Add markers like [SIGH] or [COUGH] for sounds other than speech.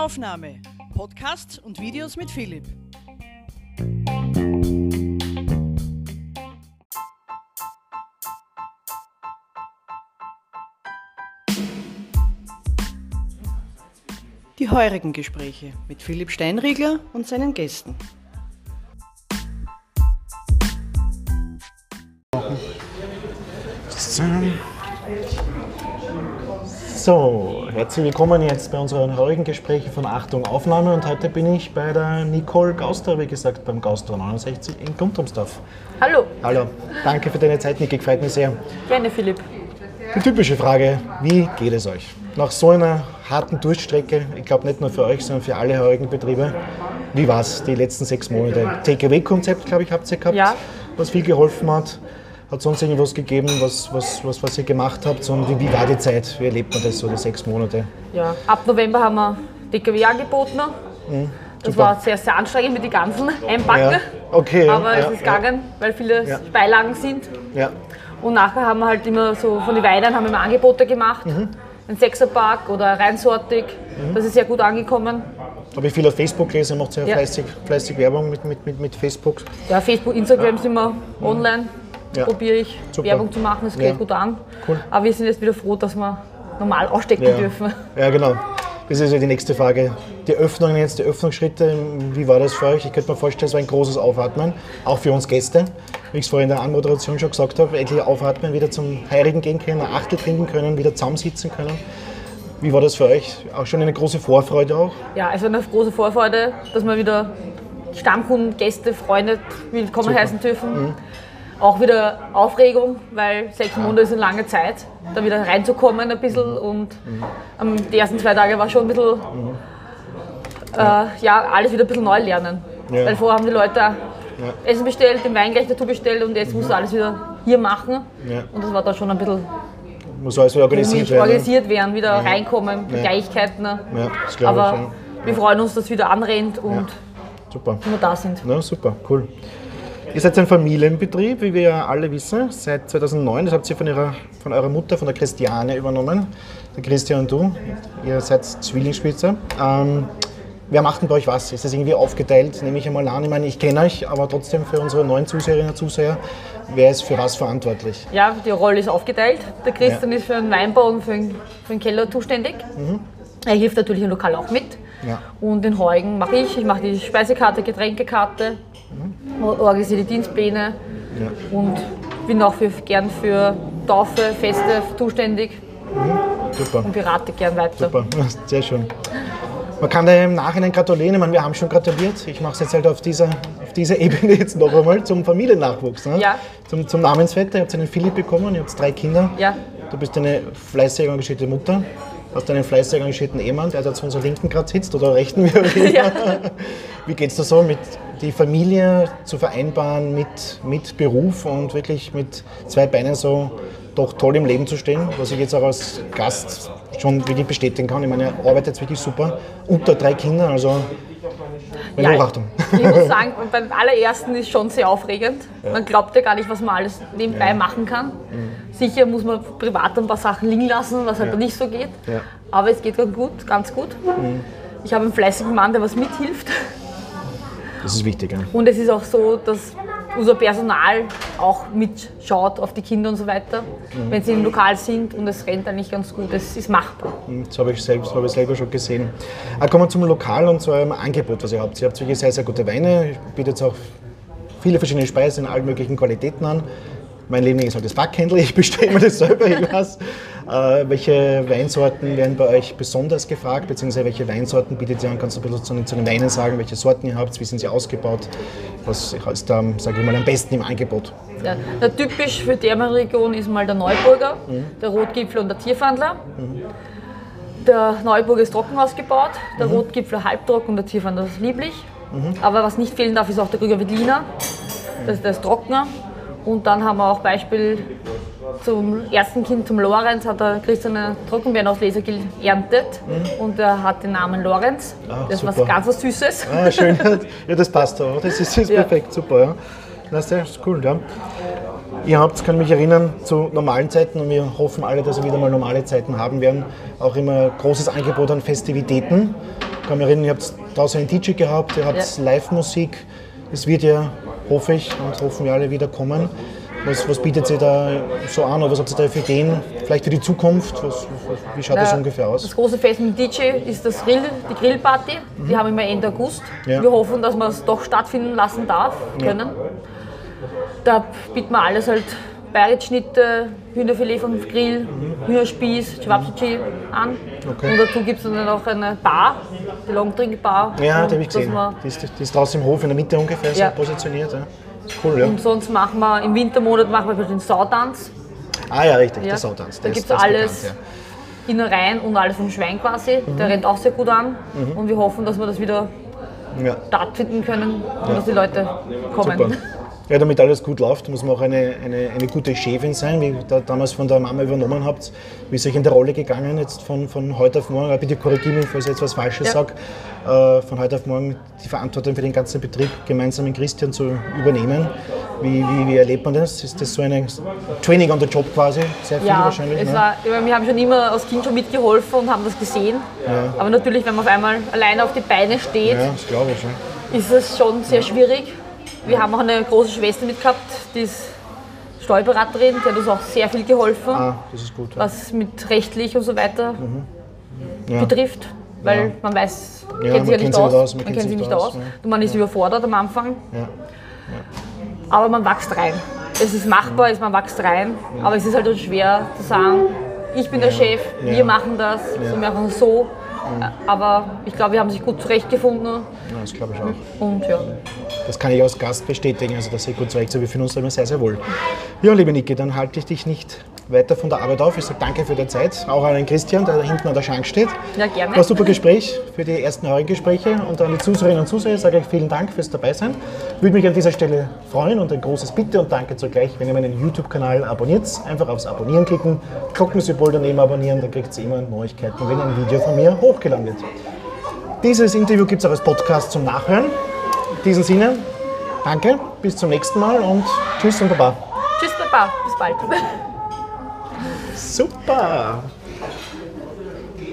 Aufnahme. Podcasts und Videos mit Philipp. Die heurigen Gespräche mit Philipp Steinriegler und seinen Gästen. So, herzlich willkommen jetzt bei unseren heurigen Gesprächen von Achtung Aufnahme und heute bin ich bei der Nicole Gauster, wie gesagt, beim Gauster 69 in Guntramsdorf. Hallo, Hallo, danke für deine Zeit, Niki, gefällt mir sehr. gerne Philipp. Die typische Frage, wie geht es euch? Nach so einer harten Durchstrecke, ich glaube nicht nur für euch, sondern für alle heurigen Betriebe, wie war es die letzten sechs Monate? Takeaway-Konzept, glaube ich, habt ihr gehabt, Ja. was viel geholfen hat. Hat sonst irgendwas gegeben, was, was, was, was ihr gemacht habt? Und wie, wie war die Zeit? Wie erlebt man das so, die sechs Monate? Ja, ab November haben wir DKW angeboten. Das Mhm. super. war sehr, sehr anstrengend mit den ganzen Einpacken. Ja, okay, ja, Aber ja, es ist gegangen, weil viele. Beilagen sind. Ja, Und nachher haben wir halt immer so von den Weidern haben wir immer Angebote gemacht. Mhm. Ein Sechserpack oder reinsortig. Das ist sehr gut angekommen. habe ich viel auf Facebook gelesen, macht sehr Ja. fleißig, fleißig Werbung mit, mit, mit, mit Facebook. Ja, Facebook, Instagram sind wir online. Mhm. Ja. Probiere ich Super. Werbung zu machen, es geht Ja. gut an. Cool. Aber wir sind jetzt wieder froh, dass wir normal ausstecken Ja. dürfen. ja, genau. Das ist ja die nächste Frage. Die Öffnungen jetzt, die Öffnungsschritte, wie war das für euch? Ich könnte mir vorstellen, es war ein großes Aufatmen, auch für uns Gäste. Wie ich es vorhin in der Anmoderation schon gesagt habe, endlich aufatmen, wieder zum Heirigen gehen können, eine Achtel trinken können, wieder zusammensitzen können. Wie war das für euch? Auch schon eine große Vorfreude auch? Ja, also eine große Vorfreude, dass wir wieder Stammkunden, Gäste, Freunde willkommen Super. Mhm. heißen dürfen. Auch wieder Aufregung, weil sechs Monate ist eine lange Zeit, da wieder reinzukommen ein bisschen. Und ähm, die ersten zwei Tage war schon ein bisschen, äh, ja, alles wieder ein bisschen neu lernen. Ja. Weil vorher haben die Leute Essen bestellt, den Wein gleich dazu bestellt und jetzt musst du alles wieder hier machen. Ja. Und das war da schon ein bisschen Muss alles wieder organisiert werden. ne? organisiert werden, wieder reinkommen, Ja. Gleichheiten. Ja, das glaube Aber ich. Ja. wir freuen uns, dass es wieder anrennt und Super. wir da sind. Na, super, cool. Ihr seid ein Familienbetrieb, wie wir ja alle wissen, seit 2009. Das habt ihr von, ihrer, von eurer Mutter, von der Christiane übernommen. Der Christian und du. Ihr seid Zwillingsspitze. Ähm, wer macht denn bei euch was? Ist das irgendwie aufgeteilt? Nehme ich einmal an. Ich meine, ich kenne euch, aber trotzdem für unsere neuen Zuseherinnen und Zuseher, wer ist für was verantwortlich? Ja, die Rolle ist aufgeteilt. Der Christian Ja. ist für den Weinbau und für den, für den Keller zuständig. Er hilft natürlich im Lokal auch mit. Mhm. Ja. Und den Heugen mache ich. Ich mache die Speisekarte, Getränkekarte, organisiere die Dienstpläne Ja. und bin auch für, gern für Taufe, Feste zuständig Super. und berate gern weiter. Super, [LAUGHS] sehr schön. Man kann dir im Nachhinein gratulieren. Ich meine, wir haben schon gratuliert. Ich mache es jetzt halt auf dieser, auf dieser [LAUGHS] Ebene jetzt noch einmal zum Familiennachwuchs. Ne? Ja. Zum, zum Namensvetter. Ihr habt einen Philipp bekommen, ihr habt drei Kinder. Ja. Du bist eine fleißig engagierte Mutter. Hast einen fleißig engagierten Ehemann, der da zu unserer Linken gerade sitzt oder rechten, wie auch [LAUGHS] immer. Ja. Wie geht es da so, mit die Familie zu vereinbaren mit, mit Beruf und wirklich mit zwei Beinen so doch toll im Leben zu stehen, was ich jetzt auch als Gast schon wirklich bestätigen kann. Ich meine, ihr arbeitet jetzt wirklich super, unter drei Kindern, also meine Hochachtung. ich muss [LAUGHS] sagen, beim allerersten ist schon sehr aufregend. Man glaubt ja gar nicht, was man alles nebenbei machen kann. Sicher muss man privat ein paar Sachen liegen lassen, was halt Mhm. Ja. nicht so geht. Ja. Aber es geht ganz gut, ganz gut. Mhm. Ich habe einen fleißigen Mann, der was mithilft. Das ist wichtig. Ja. Und es ist auch so, dass unser Personal auch mitschaut auf die Kinder und so weiter, Mhm. wenn sie im Lokal sind und es rennt eigentlich ganz gut. Es ist machbar. Das habe ich, selbst, habe ich selber schon gesehen. Aber kommen wir zum Lokal und zu eurem Angebot, was ihr habt. Ihr habt wirklich sehr, sehr gute Weine. Ihr bietet auch viele verschiedene Speisen in allen möglichen Qualitäten an. Mein Liebling ist halt das Backhändel, ich bestelle mir das selber, ich weiß. Äh, welche Weinsorten werden bei euch besonders gefragt, beziehungsweise welche Weinsorten bietet ihr an? Kannst du ein bisschen zu den, zu den Weinen sagen, welche Sorten ihr habt, wie sind sie ausgebaut? Was ist da, sage ich mal, am besten im Angebot? Ja, na, typisch für die Region ist mal der Neuburger, Mhm. der Rotgipfel und der Tierfandler. Der Neuburger ist trocken ausgebaut, der Mhm. Rotgipfel halbtrocken und der Tierfandler ist lieblich. Aber was nicht fehlen darf, ist auch der Krüger Veltliner. Das, der ist trockener. Und dann haben wir auch Beispiel zum ersten Kind, zum Lorenz, hat der Christian einen Trockenbeeren aus Lesergil erntet. Und er hat den Namen Lorenz. Mhm. Ah, das ist was super. ganz was Süßes. Ah, schön. [LAUGHS] Ja, das passt auch. Das ist, ist Ja. perfekt, super. Ja. Das ist sehr cool, ja. Ihr habt, kann mich erinnern, zu normalen Zeiten und wir hoffen alle, dass wir wieder mal normale Zeiten haben werden, auch immer großes Angebot an Festivitäten. kann mich erinnern, ihr habt draußen einen DJ gehabt, ihr habt Ja. Live-Musik. Es wird ja, hoffe ich, und hoffen wir alle wieder kommen. Was, was bietet sie da so an oder was habt ihr da für Ideen? Vielleicht für die Zukunft? Was, wie schaut das Na, ungefähr aus? Das große Fest mit DJ ist das Grill, die Grillparty. Die haben wir Ende August. Mhm. Ja. Wir hoffen, dass man es doch stattfinden lassen darf, können. Da bieten wir alles halt Bayritschnitte, Hühnerfilet vom Grill, Hühnerspieß, Chewabchichi an. Mhm. Okay. Und dazu gibt es dann noch eine Bar, die Longdrink-Bar. Ja, Und die habe ich gesehen. Die ist, die ist draußen im Hof in der Mitte ungefähr so Ja. positioniert. Ja. Cool, ja. Und sonst machen wir im Wintermonat machen wir den Sautanz. Ah ja, richtig, Ja. der Sautanz. Da gibt es alles bekannt, Innereien und alles vom Schwein quasi. Mhm. Der rennt auch sehr gut an. Und wir hoffen, dass wir das wieder ja. Ja. stattfinden können und dass die Leute kommen. Super. Ja, damit alles gut läuft, muss man auch eine, eine, eine gute Chefin sein, wie ihr da damals von der Mama übernommen habt. Wie ist euch in der Rolle gegangen, jetzt von, von heute auf morgen, bitte korrigiere mich, falls ich jetzt was Falsches Ja. sage, äh, von heute auf morgen die Verantwortung für den ganzen Betrieb gemeinsam mit Christian zu übernehmen. Wie, wie, wie erlebt man das? Ist das so ein Training on the Job quasi? Sehr viel Ja, wahrscheinlich. es ne? war, wir haben schon immer als Kind schon mitgeholfen und haben das gesehen. Aber natürlich, wenn man auf einmal alleine auf die Beine steht, ja, das ich. Ja. ist es schon sehr schwierig. Wir haben auch eine große Schwester mit gehabt, die ist Steuerberaterin, die hat uns auch sehr viel geholfen, Ah, das ist gut. Ja. was mit rechtlich und so weiter Ja. betrifft. Weil man weiß, Ja, kennt sich man ja nicht aus, aus, man man kennt sich nicht aus, aus. ja. Und man ist überfordert am Anfang, Ja. aber man wächst rein. Es ist machbar, es- man wächst rein, aber es ist halt schwer zu sagen, ich bin der Chef, Ja. wir machen das, wir machen es so. Aber ich glaube, wir haben sich gut zurechtgefunden ja, das glaube ich auch. und ja. Das kann ich als Gast bestätigen, also dass ihr gut zurecht seid. Wir fühlen uns da immer sehr, sehr wohl. Ja, liebe Niki, dann halte ich dich nicht weiter von der Arbeit auf. Ich sage danke für die Zeit, auch an den Christian, der da hinten an der Schank steht. Ja, gerne. War ein super Gespräch für die ersten Heurengespräche und an die Zuseherinnen und Zuseher sage ich vielen Dank fürs Dabeisein. Würde mich an dieser Stelle freuen und ein großes Bitte und Danke zugleich, wenn ihr meinen YouTube-Kanal abonniert. Einfach aufs Abonnieren klicken, Glockensymbol daneben abonnieren, dann kriegt ihr immer Neuigkeiten, wenn ein Video von mir hochgeladen wird. Dieses Interview gibt es auch als Podcast zum Nachhören. In diesem Sinne, danke, bis zum nächsten Mal und tschüss und baba. Tschüss, Papa, bis bald. [LAUGHS] Super!